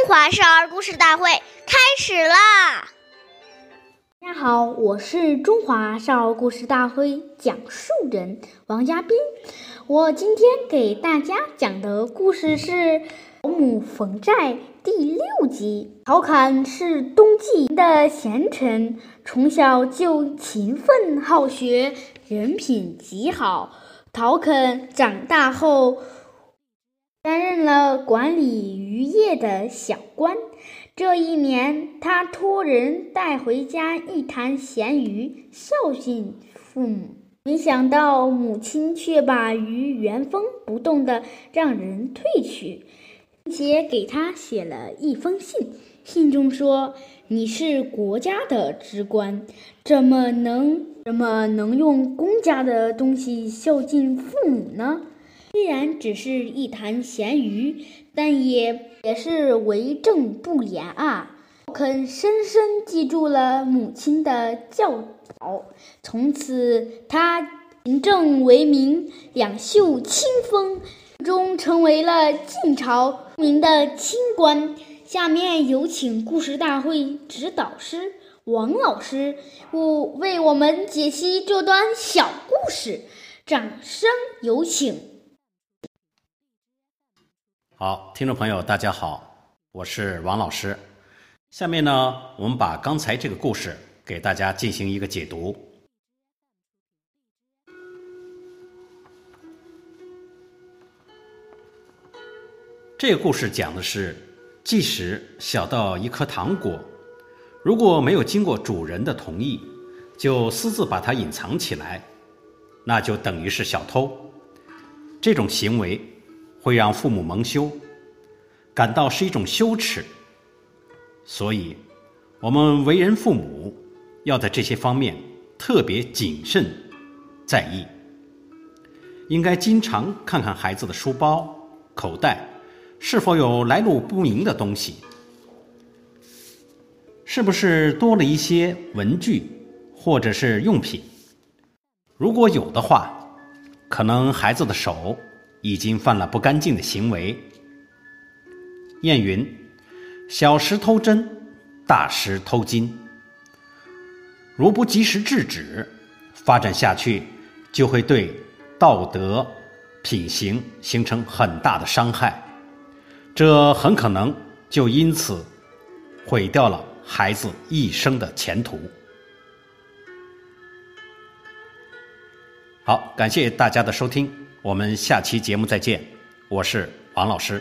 中华少儿故事大会开始啦！大家好，我是中华少儿故事大会讲述人王佳斌。我今天给大家讲的故事是《保姆冯寨》第六集。陶侃是东晋的贤臣，从小就勤奋好学，人品极好。陶侃长大后。担任了管理渔业的小官。这一年，他托人带回家一坛咸鱼，孝敬父母。没想到，母亲却把鱼原封不动的让人退去，并且给他写了一封信。信中说：“你是国家的职官，怎么能怎么能用公家的东西孝敬父母呢？”虽然只是一潭咸鱼，但也也是为政不廉啊！肯深深记住了母亲的教导，从此他勤政为民，两袖清风，终成为了晋朝著名的清官。下面有请故事大会指导师王老师，我为我们解析这段小故事，掌声有请。好，听众朋友，大家好，我是王老师。下面呢，我们把刚才这个故事给大家进行一个解读。这个故事讲的是，即使小到一颗糖果，如果没有经过主人的同意，就私自把它隐藏起来，那就等于是小偷。这种行为。会让父母蒙羞，感到是一种羞耻。所以，我们为人父母要在这些方面特别谨慎在意。应该经常看看孩子的书包、口袋是否有来路不明的东西，是不是多了一些文具或者是用品。如果有的话，可能孩子的手。已经犯了不干净的行为。谚云：“小时偷针，大时偷金。”如不及时制止，发展下去就会对道德品行形成很大的伤害，这很可能就因此毁掉了孩子一生的前途。好，感谢大家的收听。我们下期节目再见，我是王老师。